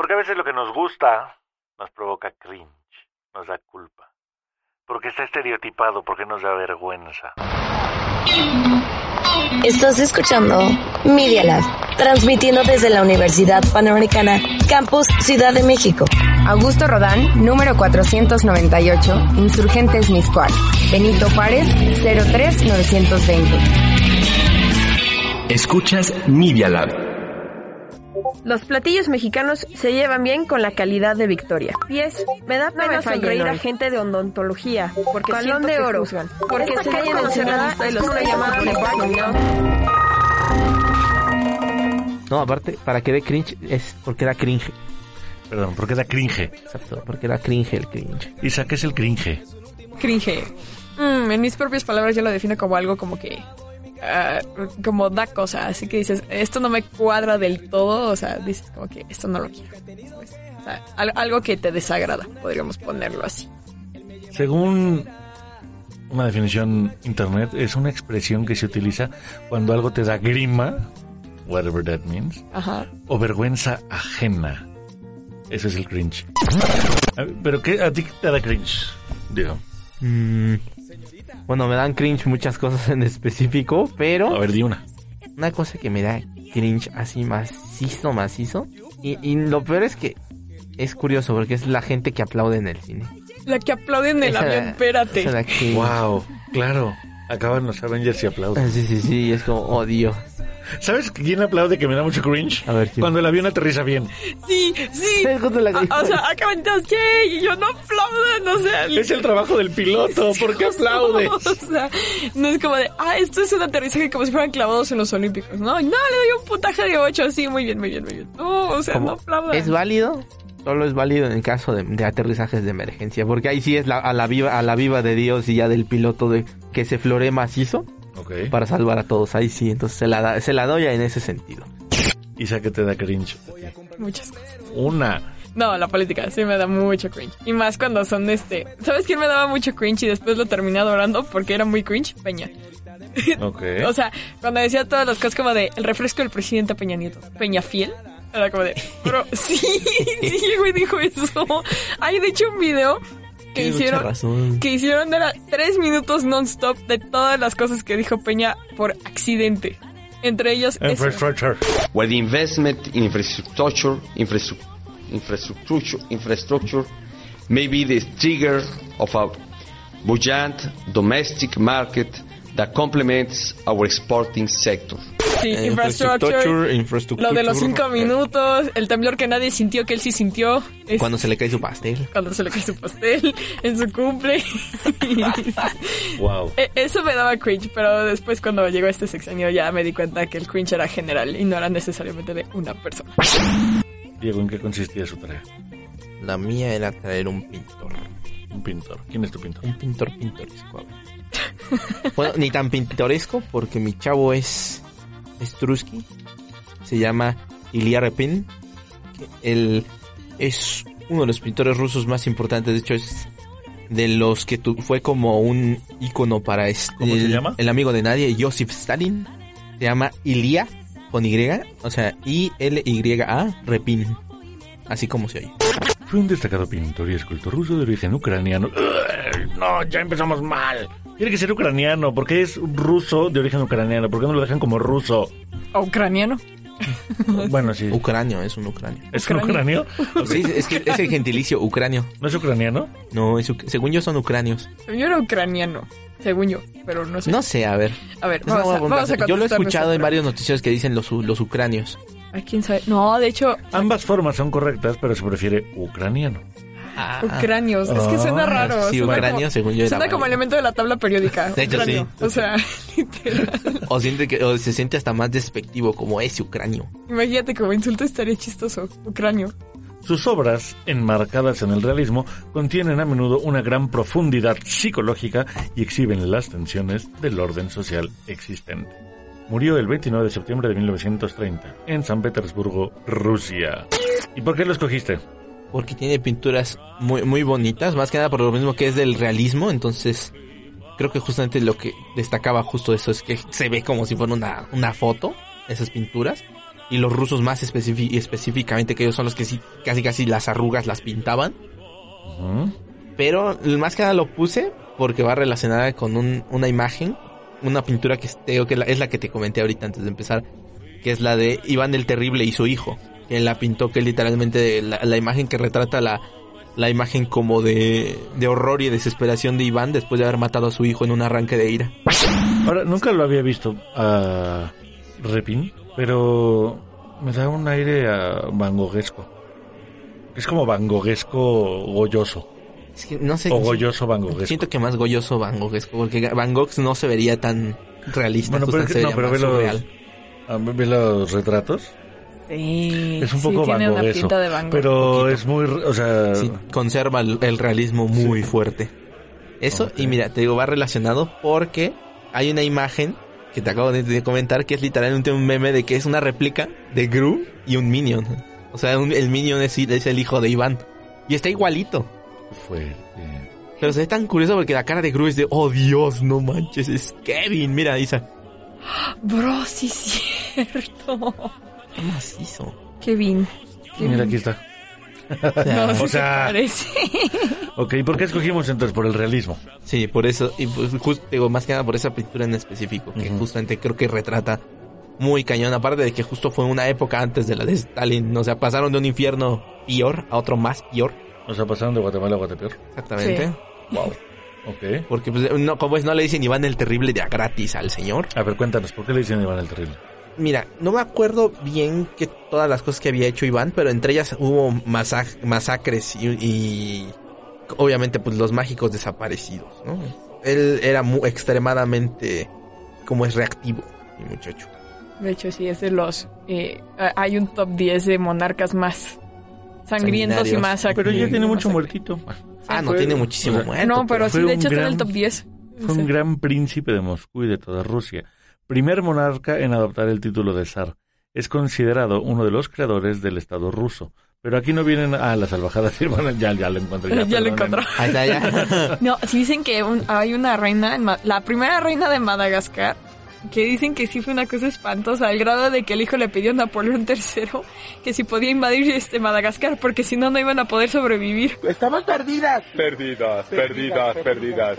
Porque a veces lo que nos gusta nos provoca cringe, nos da culpa. Porque está estereotipado, porque nos da vergüenza. Estás escuchando Media Lab, transmitiendo desde la Universidad Panamericana, Campus Ciudad de México. Augusto Rodán, número 498, Insurgentes Miscual. Benito Juárez, 03920. Escuchas Media Lab. Los platillos mexicanos se llevan bien con la calidad de Victoria. Pies, me da pena me fallen sonreír a gente de odontología, porque Balón siento de que oro. juzgan. Porque Esta se calle llama mencionada Ensenada es es una llamada de de ¿no? No, aparte, para que dé cringe es porque da cringe. Perdón, porque da cringe. Exacto, porque da cringe el cringe. Isa, ¿qué es el cringe? Cringe. Mm, en mis propias palabras yo lo defino como algo como que... ah, como da cosa, así que dices, esto no me cuadra del todo, o sea, dices como que esto no lo quiero. ¿sabes? O sea, al- algo que te desagrada, podríamos ponerlo así. Según una definición internet, es una expresión que se utiliza cuando algo te da grima, whatever that means, Ajá. o vergüenza ajena. Ese es el cringe. ¿Pero qué a ti qué te da cringe? Digo, Mm, bueno, me dan cringe muchas cosas en específico, pero a ver, di una. una cosa que me da cringe así macizo, macizo. Y, y lo peor es que es curioso porque es la gente que aplaude en el cine. La que aplaude en el Esa- avión, espérate. esa da cringe. Wow, claro. Acaban los Avengers y Ah, aplauden. Sí, sí, sí, es como, oh Dios. ¿Sabes quién aplaude que me da mucho cringe? A ver, ¿quién? Cuando el avión aterriza bien. Sí, sí. Ah, o sea, acaban todos, ¿qué? Y yo no aplauden, o sea... Es el trabajo del piloto. ¿Por qué aplaudes? O sea, no es como de, ah, esto es un aterrizaje como si fueran clavados en los Olímpicos. No, no, le doy un puntaje de 8, sí, muy bien, muy bien, muy bien. No, o sea, no aplaudan. ¿Es válido? Solo es válido en el caso de, de aterrizajes de emergencia, porque ahí sí es la- a la viva a la viva de Dios y ya del piloto de que se floree macizo Para salvar a todos. Ahí sí, entonces se la da, se la doy en ese sentido. Isa, ¿qué te da cringe? Muchas cosas. Una. No, la política sí me da mucho cringe. Y más cuando son este... ¿Sabes quién me daba mucho cringe y después lo terminé adorando porque era muy cringe? Peña. Ok. O sea, cuando decía todas las cosas como de el refresco del presidente Peña Nieto, Peña Fiel, era como de, bro, sí, sí, güey, dijo eso. Hay de hecho un video que Tienes hicieron, razón. que hicieron era tres minutos non-stop de todas las cosas que dijo Peña por accidente. Entre ellos, eso. Infrastructure. where the investment in infrastructure, infrastru- infrastructure, infrastructure may be the trigger of a buoyant domestic market that complements our exporting sector. Sí, Eh, infrastructure, infrastructure. lo de los cinco minutos, el temblor que nadie sintió que él sí sintió. es- Cuando se le cae su pastel. cuando se le cae su pastel en su cumple. Wow. E- Eso me daba cringe, pero después cuando llegó este sexenio ya me di cuenta que el cringe era general y no era necesariamente de una persona. Diego, ¿en qué consistía su tarea? La mía era traer un pintor. Un pintor. ¿Quién es tu pintor? Un pintor pintoresco. a ver. bueno, ni tan pintoresco porque mi chavo es Strusky. Se llama Ilya Repin. que Él es uno de los pintores rusos más importantes. De hecho, es de los que tu- fue como un icono para este, ¿Cómo se el, llama? el amigo de nadie, Joseph Stalin. Se llama Ilya con Y, o sea, I-L-Y-A Repin. Así como se oye. Fue un destacado pintor y escultor ruso de origen ucraniano. Ugh, No, ya empezamos mal. Tiene que ser ucraniano, porque es ruso de origen ucraniano. ¿Por qué no lo dejan como ruso? ¿O ucraniano? Bueno, sí. Ucranio, es un ucranio. ¿Es un ucranio? Sí, es que es el gentilicio ucranio. ¿No es ucraniano? No, es según yo son ucranios. Yo era ucraniano, según yo, pero no sé. No sé, a ver. A ver, vamos a, vamos a yo lo he escuchado en varios noticiarios que dicen los, los ucranios. ¿A quién sabe? No, de hecho, Ambas formas son correctas, pero se prefiere ucraniano. ucranios. Es que suena Ah, raro. sí, suena ucranio, como, según yo Suena como elemento de la tabla periódica. De hecho, ucranio. sí. O sea, literal. O, siente que, o se siente hasta más despectivo como ese ucranio. Imagínate como insulto estaría chistoso. Ucranio. Sus obras, enmarcadas en el realismo, contienen a menudo una gran profundidad psicológica y exhiben las tensiones del orden social existente. Murió el 29 de septiembre de 1930 en San Petersburgo, Rusia. ¿Y por qué lo escogiste? Porque tiene pinturas muy, muy bonitas, más que nada por lo mismo que es del realismo, entonces creo que justamente lo que destacaba justo eso es que se ve como si fuera una, una foto, esas pinturas. y los rusos más específicamente, que ellos son los que sí, casi casi las arrugas las pintaban. Pero más que nada lo puse porque va relacionada con un- una imagen, una pintura que tengo que es la que te comenté ahorita antes de empezar, que es la de Iván el Terrible y su hijo, que la pintó que literalmente la, la imagen que retrata la, la imagen como de, de horror y desesperación de Iván después de haber matado a su hijo en un arranque de ira. Ahora, nunca lo había visto a Repin, pero me da un aire a Van Goghesco. Es como Van Goghesco goyoso. Es que no sé. O goyoso. Siento que más goyoso Van Gogh es porque Van Gogh no se vería tan realista, Bueno, pero, no, pero ve los, ah, ve los retratos. Sí, Es un sí, poco tiene Van una Goghesco. pinta de Van Gogh. Pero es muy, o sea, Sí, conserva el, el realismo muy fuerte. Eso, y mira, te digo, va relacionado porque hay una imagen que te acabo de, de comentar que es literalmente un meme de que es una réplica de Gru y un Minion. O sea, un- el Minion es, es el hijo de Iván. Y está igualito. fue. Pero se ve tan curioso porque la cara de Gru es de, oh Dios, no manches, es Kevin. Mira, Isa. Bro, sí es cierto. Qué macizo. Kevin. Mira, aquí está. O sea, No, o se sea- parece. Ok, ¿por qué escogimos entonces? Por el realismo. Sí, por eso, y pues justo, digo, más que nada por esa pintura en específico, que justamente creo que retrata muy cañón, aparte de que justo fue una época antes de la de Stalin, o sea, pasaron de un infierno peor a otro más peor, O sea, pasaron de Guatemala a Guatepeor. exactamente. Sí. Wow. Ok. Porque, pues, no, como es, no le dicen Iván el Terrible de a gratis al señor. A ver, cuéntanos, ¿por qué le dicen Iván el Terrible? Mira, no me acuerdo bien que todas las cosas que había hecho Iván, pero entre ellas hubo masa- masacres y, y obviamente pues los mágicos desaparecidos, ¿no? Él era muy extremadamente como es reactivo, mi muchacho. De hecho, sí, es de los... eh, hay un top 10 de monarcas más sangrientos y más... Pero ya tiene más mucho sangre. muertito. Ah, no Fue- tiene muchísimo o sea, muerto. No, pero sí, de hecho está en el top 10. Fue un gran príncipe de Moscú y de toda Rusia. Primer monarca en adoptar el título de zar. Es considerado uno de los creadores del Estado ruso. Pero aquí no vienen a las salvajadas. Bueno, ya, ya lo encontré. Ya, Ya lo encontró. Ya. No, sí dicen que un- hay una reina, en Ma- la primera reina de Madagascar, que dicen que sí fue una cosa espantosa, al grado de que el hijo le pidió a Napoleón III que si podía invadir este Madagascar, porque si no, no iban a poder sobrevivir. Estamos perdidas. Perdidas, perdidas, perdidas.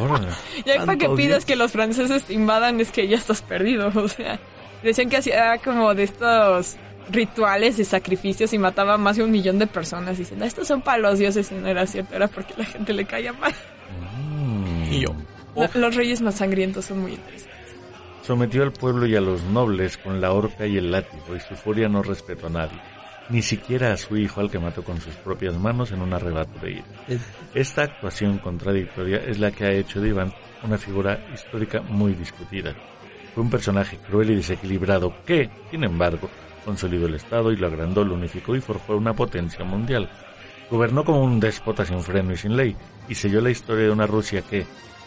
Órale. Ya para que pidas Dios. que los franceses te invadan es que ya estás perdido, o sea. Decían que hacía como de estos rituales de sacrificios y mataba a más de un millón de personas. Dicen, "Ah, estos son para los dioses y no era cierto, era porque la gente le caía mal. Mm. Y yo. Lo- Los reyes más sangrientos son muy interesantes. Sometió al pueblo y a los nobles con la horca y el látigo, y su furia no respetó a nadie, ni siquiera a su hijo al que mató con sus propias manos en un arrebato de ira. Esta actuación contradictoria es la que ha hecho de Iván una figura histórica muy discutida. Fue un personaje cruel y desequilibrado que, sin embargo, consolidó el Estado y lo agrandó, lo unificó y forjó una potencia mundial. Gobernó como un déspota sin freno y sin ley, y selló la historia de una Rusia que,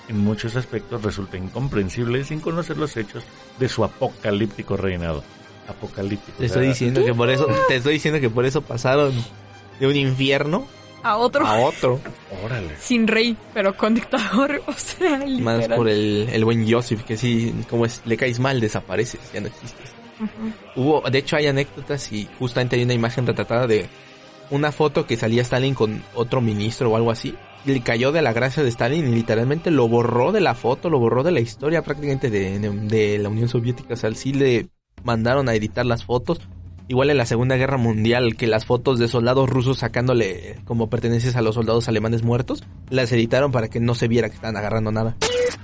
en muchos aspectos, resulta incomprensible sin conocer los hechos de su apocalíptico reinado. Apocalíptico. Te estoy diciendo que por eso, te estoy diciendo que por eso pasaron de un infierno A otro a otro. Órale. sin rey, pero con dictador, o sea, Más por el, el buen Joseph, que sí, como es, le caes mal, desapareces, ya no existes. Hubo, de hecho hay anécdotas y justamente hay una imagen retratada de una foto que salía Stalin con otro ministro o algo así. Y le cayó de la gracia de Stalin y literalmente lo borró de la foto, lo borró de la historia prácticamente de, de- de la Unión Soviética. O sea, sí le mandaron a editar las fotos. Igual en la Segunda Guerra Mundial, que las fotos de soldados rusos sacándole como pertenencias a los soldados alemanes muertos, las editaron para que no se viera que estaban agarrando nada.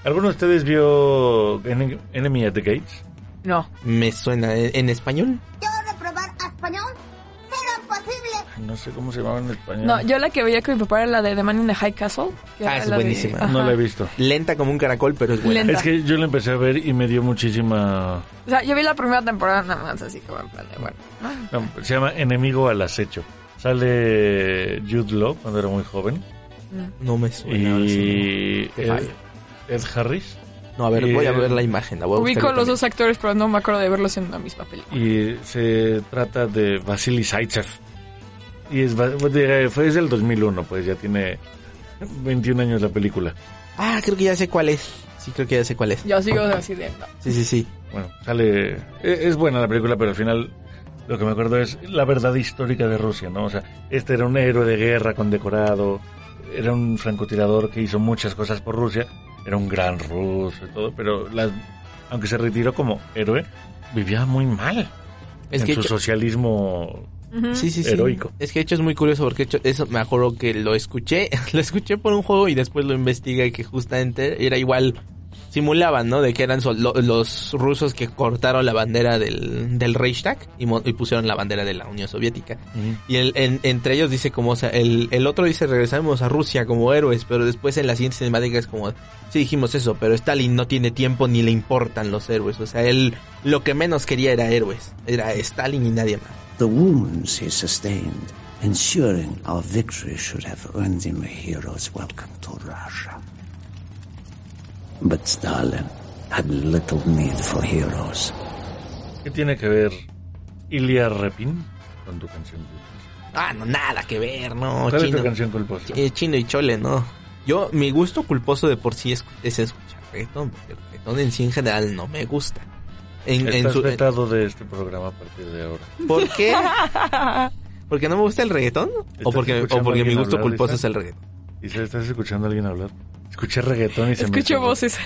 ¿Alguno de ustedes vio En- Enemy at the Gates? No, Me suena en, en español. posible? No sé cómo se llamaba en español. no, yo la que veía con mi papá era la de The Man in the High Castle. que Ah, es la buenísima. No la he visto. Lenta como un caracol, pero es buena. Lenta. Es que yo la empecé a ver y me dio muchísima... O sea, yo vi la primera temporada nada más, así como en plan de, bueno. ¿no? no, se llama Enemigo al Acecho. Sale Jude Law cuando era muy joven. No me suena. Y Ed, Harris. No, a ver, y- voy a ver la imagen. La voy a buscar Ubico los también. dos actores, pero no me acuerdo de verlos en la misma película. Y se trata de Vasily Zaitsev. Y es, va- de- fue desde el 2001, pues ya tiene 21 años la película. Ah, creo que ya sé cuál es. Sí, creo que ya sé cuál es. Yo sigo así de... no. Sí, sí, sí. Bueno, sale... e- Es buena la película, pero al final lo que me acuerdo es la verdad histórica de Rusia, ¿no? O sea, este era un héroe de guerra condecorado, era un francotirador que hizo muchas cosas por Rusia, era un gran ruso y todo, pero las- aunque se retiró como héroe, vivía muy mal Es en que su socialismo Sí, sí, sí. heroico. Es que de hecho es muy curioso porque de hecho, eso me acuerdo que lo escuché, lo escuché por un juego y después lo investigué que justamente era igual simulaban, ¿no? De que eran sol- lo- los rusos que cortaron la bandera del, del Reichstag y, mo- y pusieron la bandera de la Unión Soviética. Y el, en- entre ellos dice como, o sea, el, el otro dice regresamos a Rusia como héroes, pero después en la siguiente cinemática es como, sí dijimos eso, pero Stalin no tiene tiempo ni le importan los héroes. O sea, él lo que menos quería era héroes, era Stalin y nadie más. The wounds he sustained, ensuring our victory should have earned him a hero's welcome to Russia. But Stalin had little need for heroes. ¿Qué tiene que ver Ilya Repin con tu canción? Ah, no, nada que ver, no, ¿Cuál es chino. tu canción culposa? Eh, chino y chole, no. Yo, mi gusto culposo de por sí es, es escuchar reggaetón, porque el reggaetón en sí en general no me gusta. En, en Estás su, vetado de este programa a partir de ahora. ¿Por qué? ¿Porque no me gusta el reggaetón? ¿O ¿Estás porque, o porque mi alguien gusto hablar, culposo es el reggaetón? ¿Y si estás escuchando a alguien hablar? Escuché reggaetón y se me... Escucho cerró. voces.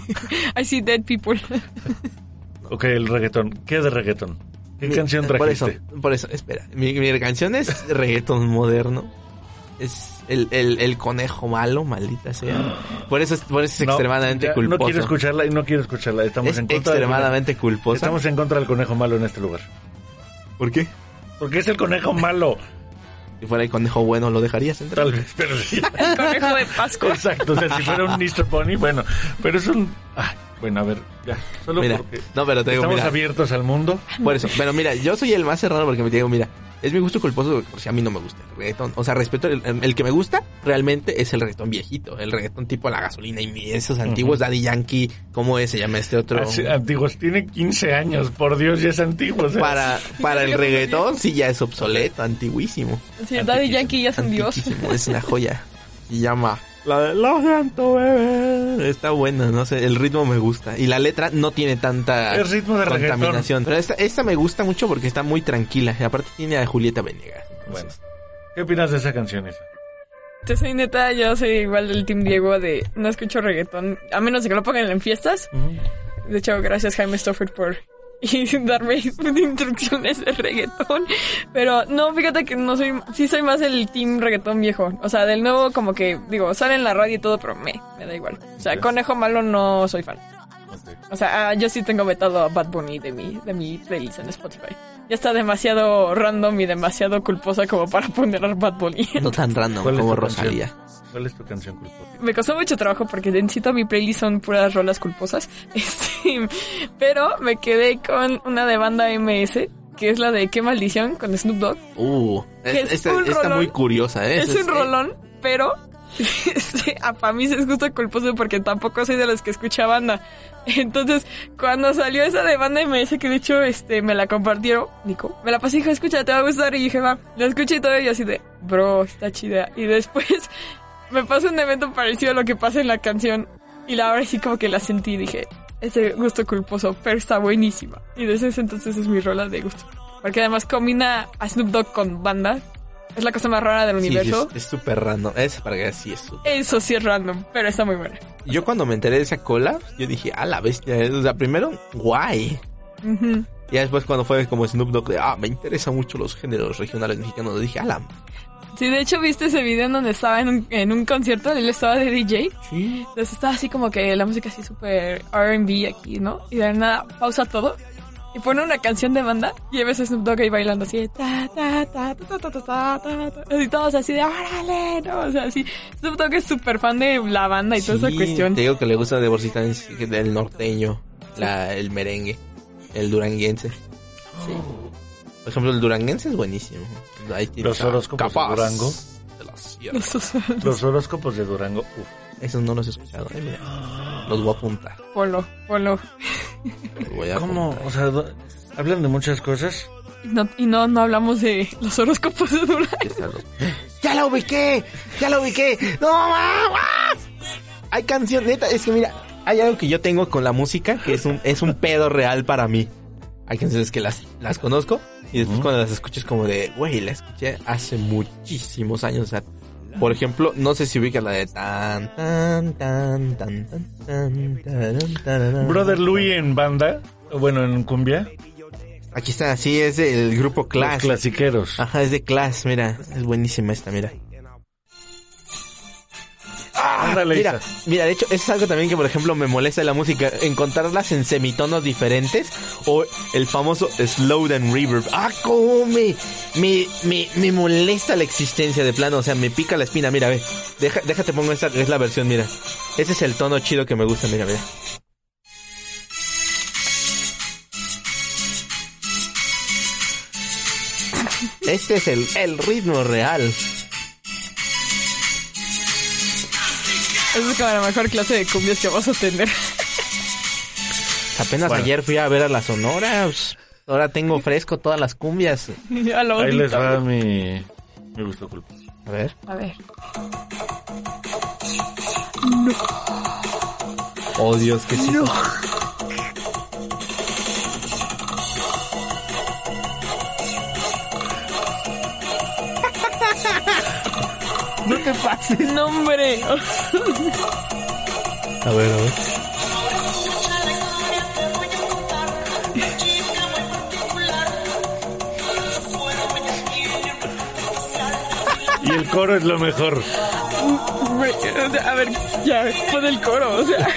I see dead people. Ok, el reggaetón. ¿Qué de reggaetón? ¿Qué Mi- canción Por trajiste? eso, por eso, espera. Mi, mi canción es reggaetón moderno. Es el, el, el conejo malo, maldita sea. Por eso es, por eso es No, extremadamente ya, culposo. No quiero escucharla y no quiero escucharla. Estamos Es en contra del- extremadamente culposa. Estamos en contra del conejo malo en este lugar. ¿Por qué? Porque es el conejo malo. Si fuera el conejo bueno, ¿lo dejarías entrar? Tal vez, pero sí. El conejo de Pascua. Exacto, o sea, si fuera un Mr. Pony, bueno. Pero es un... Ay, bueno, a ver, ya. Solo Mira, porque no, pero te digo, estamos mira. abiertos al mundo. Por eso, pero mira, yo soy el más cerrado porque me digo, mira, es mi gusto culposo porque si a mí no me gusta el reggaetón. O sea, respeto el, el que me gusta realmente es el reggaetón viejito, el reggaetón tipo la gasolina y esos antiguos Daddy Yankee, ¿cómo es? se llama este otro? Así, antiguos, tiene 15 años, por Dios, ya es antiguo. o sea. Para, para el reggaetón sí ya es obsoleto, antiguísimo. Sí, Daddy Yankee ya es un dios. Es una joya. Y llama la de Lo siento, bebé. Está buena, no sé, el ritmo me gusta. Y la letra no tiene tanta Es ritmo de reggaetón. contaminación. Pero esta, esta me gusta mucho porque está muy tranquila. Y aparte tiene a Julieta Venegas. Bueno, ¿qué opinas de esa canción, Isa? Te soy neta, yo soy igual del Team Diego de no escucho reggaetón, a menos de que lo pongan en fiestas. De hecho, gracias Jaime Stofford por y darme instrucciones de reggaetón. Pero no, fíjate que no soy, sí soy más el team reggaetón viejo. O sea, del nuevo como que, digo, sale en la radio y todo, pero me, me da igual. O sea, Conejo Malo no soy fan. O sea, ah, yo sí tengo vetado a Bad Bunny de mi, de mi playlist en Spotify. Ya está demasiado random y demasiado culposa como para poner a Bad Bunny. No tan random ¿Cuál es como Rosalía. canción? ¿Cuál es tu canción culposa? Me costó mucho trabajo porque toda mi playlist son puras rolas culposas. Este, pero me quedé con una de banda MS, que es la de Qué maldición con Snoop Dogg. Uh, es- es esta- está rolón. muy curiosa, ¿eh? Es un rolón, pero este, a para mí es justo culposo porque tampoco soy de los que escucha banda. Entonces, cuando salió esa de banda MS, que de hecho este me la compartieron, Nico, me la pasé y dijo, escucha, te va a gustar. Y dije, va, la escuché y todo, y así de, bro, está chida. Y después me pasó un evento parecido a lo que pasa en la canción. Y la ahora sí como que la sentí y dije, ese gusto culposo, pero está buenísima. Y desde ese entonces es mi rola de gusto. Porque además combina a Snoop Dogg con banda. Es la cosa más rara del Sí, universo. es- súper random. Es para que sí es súper. Eso sí es random, pero está muy buena. Yo cuando me enteré de esa cola, yo dije, a la bestia. O sea, primero, guay. Y después cuando fue como Snoop Dogg, de, ah, me interesan mucho los géneros regionales mexicanos, dije, a la... Sí, de hecho, ¿viste ese video en donde estaba en un, en un concierto? Él estaba de DJ. Sí. Entonces estaba así como que la música así súper R&B aquí, ¿no? Y de nada pausa todo y pone una canción de banda y a Snoop Dogg ahí bailando así ta, ta, ta, ta, ta, ta, ta, ta, ta, y todos así de órale, ¿no? O sea, así. Snoop Dogg es súper fan de la banda y toda esa Sí, cuestión. Te digo que le gusta de bolsita del norteño, la, el merengue, el duranguense. Por ejemplo, el duranguense es buenísimo. Ahí Los horóscopos de Durango. de la Sierra. Los horóscopos de Durango. Uf. Esos no los he escuchado. eh, mira. Los voy a apuntar. Ponlo, ponlo. Los voy a ¿Cómo? apuntar. O sea, hablan de muchas cosas. Y no, y no, no hablamos de los horóscopos de Durango. ¡Ya la ubiqué! ¡Ya la ubiqué! ¡No más! Hay canción, neta, es que mira, hay algo que yo tengo con la música que es un, es un pedo real para mí. Hay canciones que las, las conozco y después cuando las escucho es como de, güey, la escuché hace muchísimos años. O sea, por ejemplo, no sé si ubica la de tan, tan, tan, tan, tan, tan, tan, tan, Brother Louis en banda, bueno, en cumbia. Aquí está, sí, es del grupo Clash. Los clasiqueros. Ajá, es de Clash, mira, es buenísima esta, mira. Ah, mira, mira, de hecho, eso es algo también que, por ejemplo, me molesta de la música, encontrarlas en semitonos diferentes o el famoso slow and reverb. Ah, cómo me, me, me, me molesta la existencia de plano, o sea, me pica la espina, mira, ve, Deja, déjate pongo esta, es la versión, mira. Ese es el tono chido que me gusta, mira, mira. Este es el, el ritmo real. Es como la mejor clase de cumbias que vamos a tener. Apenas Bueno. ayer fui a ver a la Sonora. pues, ahora tengo fresco todas las cumbias. ya lo Ahí les va mi, mi gusto culpa. A ver. A ver. Oh Dios, que sí. No te pases. No, hombre. A ver, a ver. Y el coro es lo mejor. A ver, ya, pon el coro, o sea.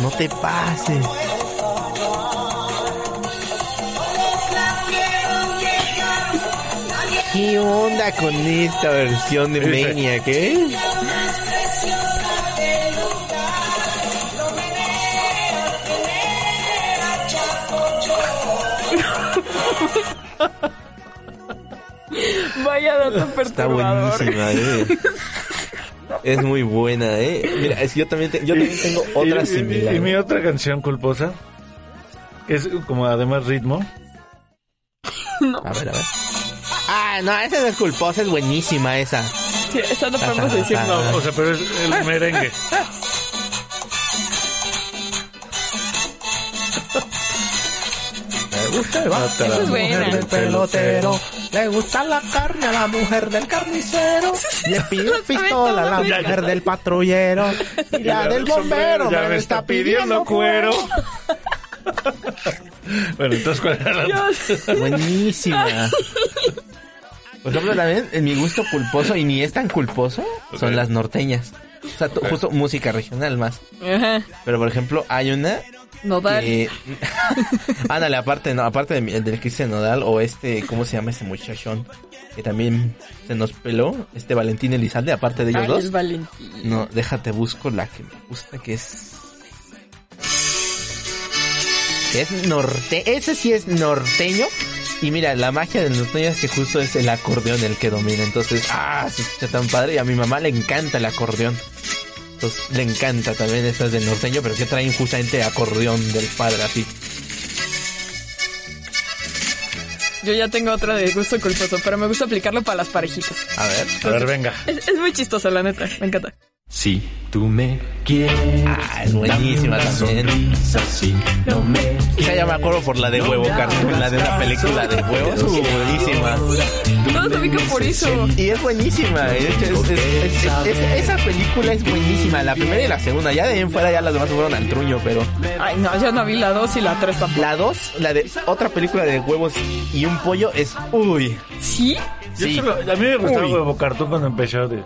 No te pases. ¿Qué onda con esta versión de Maniac, eh? Vaya dato Está perturbador. buenísima, eh. Es muy buena, eh. Mira, es que yo también, te- yo también tengo otra y, y- similar. y mi otra canción culposa, que es como además ritmo. A ver, a ver. Ah, no, esa no es culposa, es buenísima esa. Sí, esa no podemos decir no. O sea, pero es el merengue. Me gusta el vato, es buena. del pelotero. Le gusta la carne a la mujer del carnicero. Le pide pistola a la Ya, ya. mujer del patrullero. Y la del bombero ya me está pidiendo cuero. bueno, entonces, ¿cuál era la. Buenísima. Por ejemplo, también en mi gusto culposo, y ni es tan culposo, son las norteñas. O sea, justo música regional más. Ajá. Pero por ejemplo, hay una Nodal. que... Ándale, aparte, no, aparte de del Cristian Nodal o este, ¿cómo se llama este muchachón? Que también se nos peló, este Valentín Elizalde, aparte de ellos Ay, dos. Valentín. No, déjate busco la que me gusta, que es... Que es norte... Ese sí es norteño. Y mira, la magia del norteño es que justo es el acordeón el que domina. Entonces, ah, se escucha tan padre. Y a mi mamá le encanta el acordeón. Entonces, le encanta también estas del norteño, pero que traen justamente acordeón del padre así. Yo ya tengo otra de gusto culposo, pero me gusta aplicarlo para las parejitas. A ver. A ver, venga. Es, es muy chistoso, la neta. Me encanta. Si tú me quieres. Ah, es buenísima también. sonrisa, si no me Quizá ya me acuerdo por la de huevo, carnal. La de una película de huevo. Es buenísima. Todos lo ubican por eso. Y es buenísima. de hecho, es- es- es- es- esa película es buenísima. La primera y la segunda. Ya de ahí en fuera ya las demás fueron al truño, pero... Ay, no, yo no vi la 2 y la 3 tampoco. La dos, la de otra película de huevos y un pollo es... Uy. ¿Sí? Yo Sí. solo- a mí me gustaba Uy. huevo cartón cuando empezó de.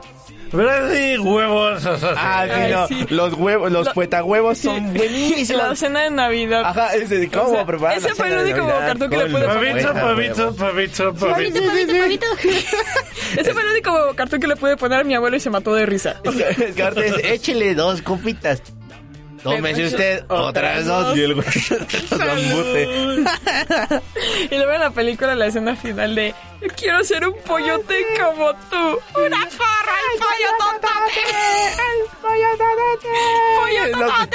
¿Verdad? Sí, huevos. Ah, sí, Ay, no. sí. Los huevos, los Lo- puetahuevos son La buenísimos. cena de Navidad. Ajá, ese de cómo O sea, preparar la ese fue el cena de único Navidad cartón que le con pude los poner. Pavito, huevos. pavito, pavito, pavito. pavito, pavito. Ese fue el único cartón que le pude poner a mi abuelo y se mató de risa. Es que- es que ahorita es, échele dos copitas. Tómese usted otras dos. Y el güey. Y luego en la película, la escena final de Yo quiero ser un pollote como tú. ¡Una porra, el pollo totote! ¡El pollo totote!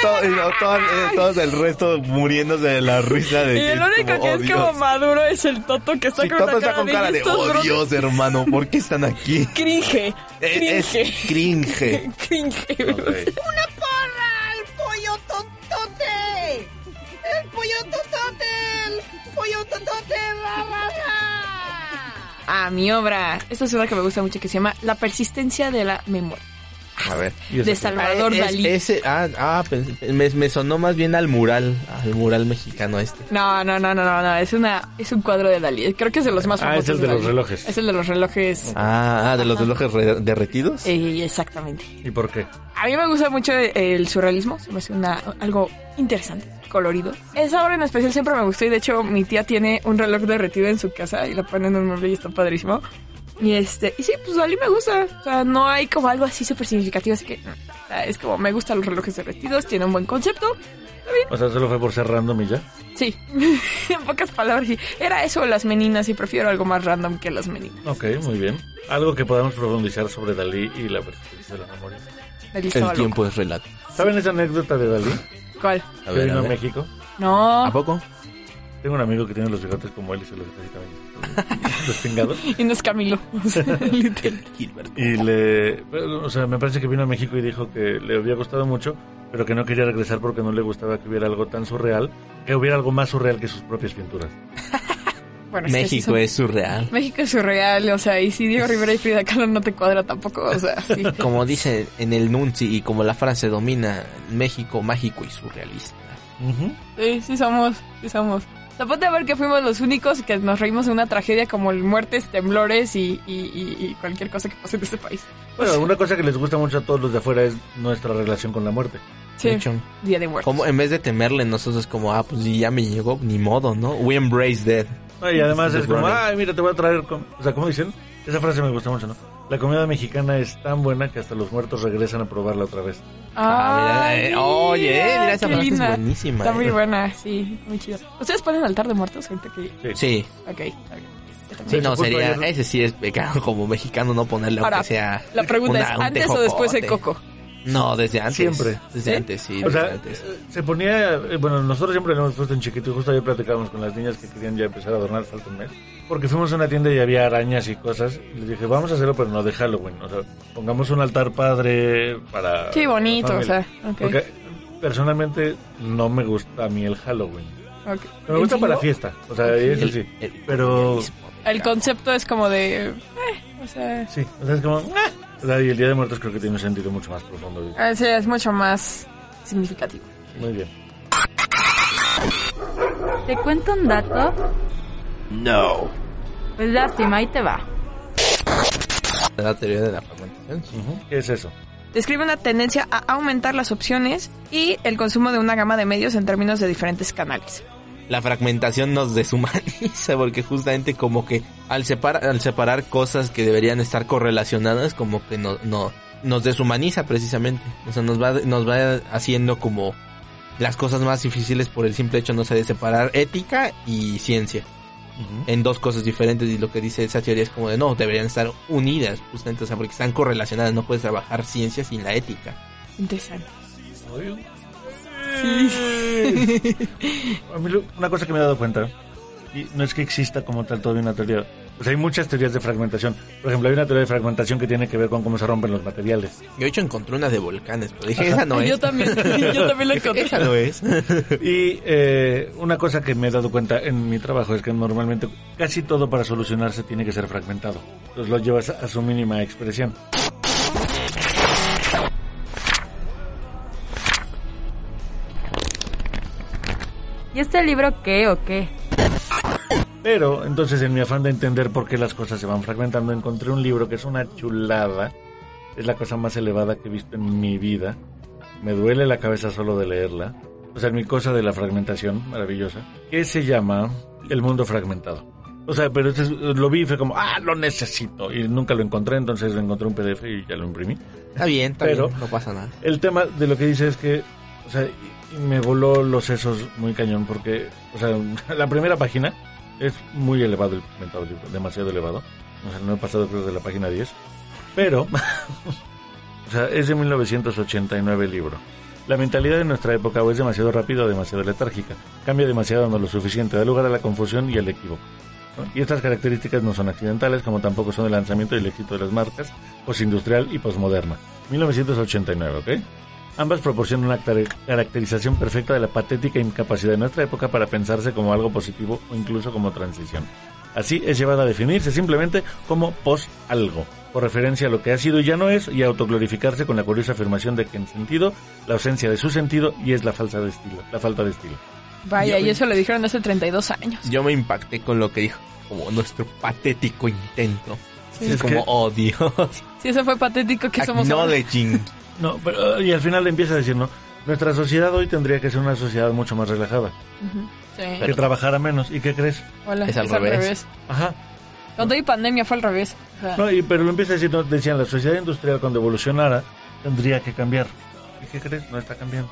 to- y no, todo- eh, todos el resto muriéndose de la risa de Y el único como, que "Oh, es Dios". como maduro es el Toto que está Sí, con Toto está con cara de, oh brotes". Dios, hermano, ¿por qué están aquí? Cringe. Es Cringe. cringe. Cringe. ¡Una A mi obra. Esta es una que me gusta mucho que se llama La persistencia de la memoria. A ver. De Salvador Ah, es- Dalí. Ese, ah, ah, pens- me, me sonó más bien al mural, al mural mexicano este. No, no, no, no, no, no. Es una, es un cuadro de Dalí. Creo que es de los más Ah, famosos. es el de los Dalí. relojes. Es el de los relojes. Ah, ah, de los relojes re- derretidos. Eh, exactamente. ¿Y por qué? A mí me gusta mucho el surrealismo. Se me hace una, algo interesante, colorido. Esa obra en especial siempre me gustó y de hecho mi tía tiene un reloj derretido en su casa y lo pone en un mueble y está padrísimo. Y este, y sí, pues Dalí me gusta. O sea, no hay como algo así súper significativo, así que o sea, es como me gustan los relojes derretidos, tiene un buen concepto. O sea, solo fue por ser random y ya. Sí, en pocas palabras, sí. Era eso las meninas y prefiero algo más random que las meninas. Ok, muy bien. Algo que podamos profundizar sobre Dalí y la persistencia de la memoria. Dalí estaba loco. es relativo. ¿Saben esa anécdota de Dalí? ¿Cuál? A ver, vino a ver. México. No. ¿A poco? Tengo un amigo que tiene los bigotes como él y se los deja así también. Respingados. Y no es Camilo. Literal. Y le. O sea, me parece que vino a México y dijo que le había gustado mucho, pero que no quería regresar porque no le gustaba que hubiera algo tan surreal, que hubiera algo más surreal que sus propias pinturas. Bueno, es que sí México son- es surreal. México es surreal, o sea, y si Diego Rivera y Frida Kahlo no te cuadra tampoco, o sea, sí. Como dice en el Nunci y como la frase domina, México mágico y surrealista. Sí, sí somos, sí somos. O sea, ponte a ver que fuimos los únicos que nos reímos de una tragedia como el muertes, temblores y, y, y- y cualquier cosa que pase en este país. Bueno, una cosa que les gusta mucho a todos los de afuera es nuestra relación con la muerte. Sí, De hecho, Día de Muertos. como en vez de temerle nosotros como, ah, pues ya me llegó, ni modo, ¿no? We embrace death. Y además This es is como, ay, mira, te voy a traer. com-". O sea, ¿cómo dicen? Esa frase me gusta mucho, ¿no? La comida mexicana es tan buena que hasta los muertos regresan a probarla otra vez. Ah, mira, eh, oye, eh, mira, esa frase es buenísima, Está muy eh. buena, sí, muy chido. ¿Ustedes ponen altar de muertos, gente que...? Sí. Ok, bien. Yo también. Sí, no, sería, ayer- ese sí es pecado como mexicano no ponerle Ahora, aunque sea la pregunta una- es, ¿antes o después el coco? No, desde antes. Siempre. Desde ¿Sí? antes, sí. O desde sea, antes. eh, se ponía, eh, bueno, nosotros siempre lo hemos puesto en chiquito y justo ayer platicábamos con las niñas que querían ya empezar a adornar falta un mes. Porque fuimos a una tienda y había arañas y cosas. Y les dije, vamos a hacerlo, pero no de Halloween. O sea, pongamos un altar padre para. Sí, bonito, o familia". sea, ok. Porque personalmente no me gusta a mí el Halloween. Ok. Me gusta ¿En para fiesta. O sea, eso sí. Pero. El concepto es como de... eh, o sea... Sí, o sea, es como. "Ah". Y el Día de Muertos creo que tiene un sentido mucho más profundo. ah, sí, es mucho más significativo. Muy bien. ¿Te cuento un dato? No. Pues lástima, ahí te va. La teoría de la fragmentación. ¿Qué es eso? Describe una tendencia a aumentar las opciones y el consumo de una gama de medios en términos de diferentes canales. La fragmentación nos deshumaniza porque justamente como que al separar, al separar cosas que deberían estar correlacionadas como que no, no, nos deshumaniza precisamente. O sea, nos va, nos va haciendo como las cosas más difíciles por el simple hecho, no sé, de separar ética y ciencia. En dos cosas diferentes y lo que dice esa teoría es como de no, deberían estar unidas justamente, o sea, porque están correlacionadas, no puedes trabajar ciencia sin la ética. Interesante. A mí lo- una cosa que me he dado cuenta, y no es que exista como tal todavía una teoría, pues hay muchas teorías de fragmentación. Por ejemplo, hay una teoría de fragmentación que tiene que ver con cómo se rompen los materiales. Yo de hecho encontré una de volcanes, pero dije, Ajá. esa no es. Yo también, yo también lo encontré. Esa no es. Y eh, una cosa que me he dado cuenta en mi trabajo es que normalmente casi todo para solucionarse tiene que ser fragmentado. Entonces lo llevas a su mínima expresión. ¿Y este libro qué o qué? Pero entonces en mi afán de entender por qué las cosas se van fragmentando, encontré un libro que es una chulada. Es la cosa más elevada que he visto en mi vida. Me duele la cabeza solo de leerla. O sea, mi cosa de la fragmentación, maravillosa. Que se llama El mundo fragmentado. O sea, pero este es- lo vi y fue como, ah, lo necesito. Y nunca lo encontré, entonces encontré un PDF y ya lo imprimí. Está bien, está Pero- bien, no pasa nada. El tema de lo que dice es que, o sea, me voló los sesos muy cañón porque, o sea, la primera página es muy elevado el mentado libro, demasiado elevado. O sea, no he pasado creo de la página 10. Pero, o sea, es de 1989 el libro. La mentalidad de nuestra época o es demasiado rápida o demasiado letárgica. Cambia demasiado no lo suficiente, da lugar a la confusión y al equívoco. ¿no? Y estas características no son accidentales, como tampoco son el lanzamiento y el éxito de las marcas postindustrial y posmoderna. 1989, ¿ok? Ambas proporcionan una car- caracterización perfecta de la patética incapacidad de nuestra época para pensarse como algo positivo o incluso como transición. Así es llevada a definirse simplemente como post-algo, por referencia a lo que ha sido y ya no es, y autoglorificarse con la curiosa afirmación de que en sentido, la ausencia de su sentido y es la falta de estilo. La falta de estilo. Vaya, Yo- y eso lo dijeron hace 32 años. Yo me impacté con lo que dijo, como nuestro patético intento. Sí. es Es como, que- oh Dios. Si eso fue patético que somos. Acknowledging. No, pero, y al final empieza a decir, ¿no? Nuestra sociedad hoy tendría que ser una sociedad mucho más relajada. Sí. que trabajara menos. ¿Y qué crees? Hola, Es al revés. Ajá. Cuando hay pandemia fue al revés. O sea, No, y, pero lo empieza a decir, no, decían, la sociedad industrial cuando evolucionara tendría que cambiar. ¿Y qué crees? No está cambiando.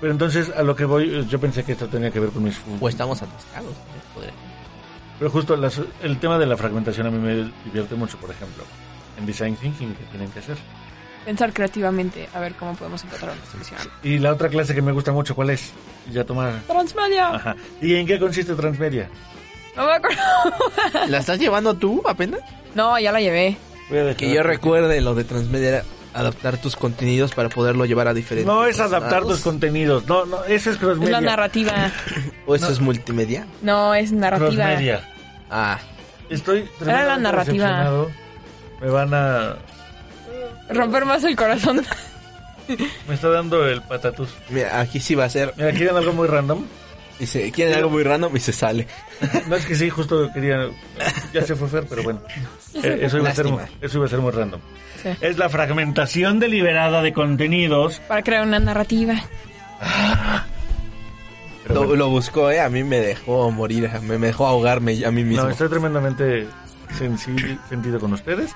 Pero entonces, a lo que voy, yo pensé que esto tenía que ver con mis... O estamos atascados. Podría- Pero justo las- el tema de la fragmentación a mí me divierte mucho, por ejemplo, en Design Thinking, que tienen que hacer. Pensar creativamente a ver cómo podemos encontrar una solución. Y la otra clase que me gusta mucho, ¿cuál es? Ya tomar... Transmedia. Ajá. ¿Y en qué consiste Transmedia? No me acuerdo. ¿La estás llevando tú apenas? No, ya la llevé. Voy a dejar- Que yo recuerde lo de transmedia era adaptar tus contenidos para poderlo llevar a diferentes No es adaptar lados. tus contenidos, no, no, eso es Es crossmedia. la narrativa. ¿O eso es multimedia? No, es narrativa. Crossmedia. Ah, Estoy Era la narrativa. Me van a... Romper más el corazón. Me está dando el patatús. mira, aquí sí va a ser. Mira, ¿quieren algo muy random? Dice, quieren algo muy random y se sale. No es que sí, justo quería... Ya se fue Fer, pero bueno. Eh, eso, iba a ser, eso iba a ser muy random. Sí. Es la fragmentación deliberada de contenidos. Para crear una narrativa. Lo, bueno. lo buscó, ¿eh? A mí me dejó morir, me, me dejó ahogarme a mí mismo. No, estoy tremendamente sensi- sentido con ustedes.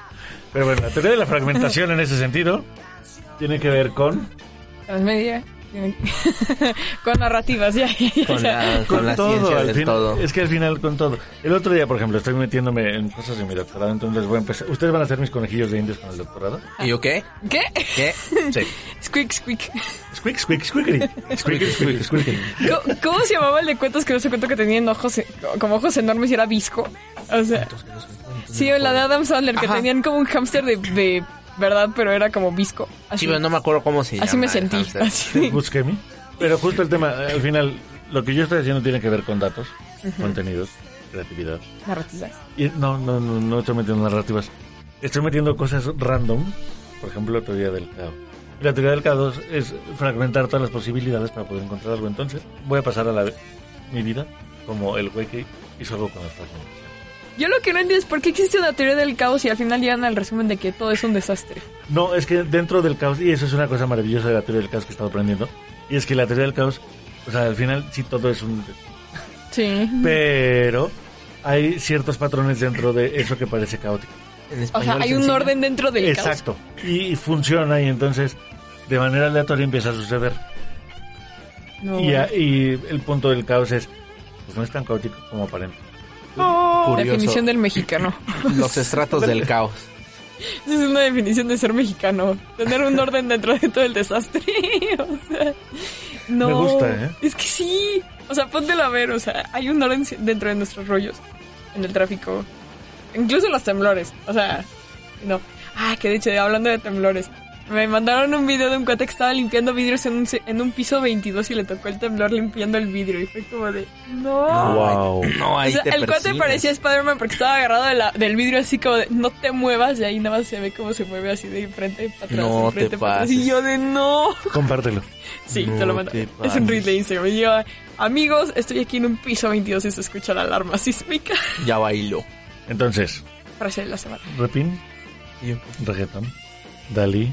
Pero bueno, la teoría de la fragmentación en ese sentido tiene que ver con... Transmedia. Con narrativas, ya. Con la, con la todo, ciencia al del fin- todo. Es que al final con todo. El otro día, por ejemplo, estoy metiéndome en cosas de mi doctorado, entonces voy a empezar. ¿Ustedes van a hacer mis conejillos de indios con el doctorado? ¿Y yo qué? ¿Qué? ¿Qué? Sí. Squeak, squeak. Squeak, squeak, squeakity. Squeak, squeak, squeakity. ¿Cómo, cómo se llamaba el de cuentos que no se cuento que tenían ojos, como ojos enormes y era visco? O sea, sí, la de Adam Sandler, que Ajá. tenían como un hámster de, de verdad, pero era como visco. Así, Sí, pero no me acuerdo cómo se llama. así me sentí. Así. Busquemi. Pero justo el tema, al final, lo que yo estoy haciendo tiene que ver con datos, contenidos, creatividad. Narrativa. Y no, no, no, no estoy metiendo narrativas. Estoy metiendo cosas random. Por ejemplo, la teoría del caos. La teoría del caos es fragmentar todas las posibilidades para poder encontrar algo. Entonces, voy a pasar a la, mi vida como el güey que hizo algo con las fragmentación. Yo lo que no entiendo es por qué existe una teoría del caos y al final llegan al resumen de que todo es un desastre. No, es que dentro del caos, y eso es una cosa maravillosa de la teoría del caos que he estado aprendiendo, y es que la teoría del caos, o sea, al final sí todo es un... Sí. Pero hay ciertos patrones dentro de eso que parece caótico. En O sea, hay un orden dentro del Exacto. Y funciona y entonces de manera aleatoria empieza a suceder. caos. No. Y, a- y el punto del caos es, pues no es tan caótico como aparenta. Curioso. Definición del mexicano. Los estratos del caos. Esa es una definición de ser mexicano. Tener un orden dentro de todo el desastre. o sea, no. Me gusta, ¿eh? Es que sí. O sea, póntelo a ver. O sea, hay un orden dentro de nuestros rollos. En el tráfico. Incluso los temblores. O sea, no. Ah, que de hecho, hablando de temblores. Me mandaron un video de un cuate que estaba limpiando vidrios en un, se- en un piso 22 y le tocó el temblor limpiando el vidrio. Y fue como de, no. Wow. No, ahí O sea, te el cuate parecía Spider-Man porque estaba agarrado de la- del vidrio así como de no te muevas y ahí nada más se ve cómo se mueve así de frente para atrás. No de frente te para atrás. pases. Y yo de no. Compártelo. Sí, No te lo mando. te Es un reel de Instagram. Y yo, amigos, estoy aquí en un piso 22 y se escucha la alarma sísmica. Ya bailó. Entonces, Frase de la semana. repin, Y yo, reggaeton, Dalí,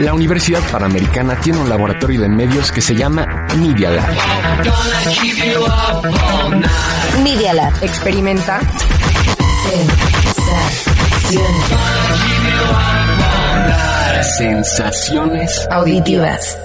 La Universidad Panamericana tiene un laboratorio de medios que se llama Media Lab. Media Lab. Experimenta. Sensaciones Auditivas.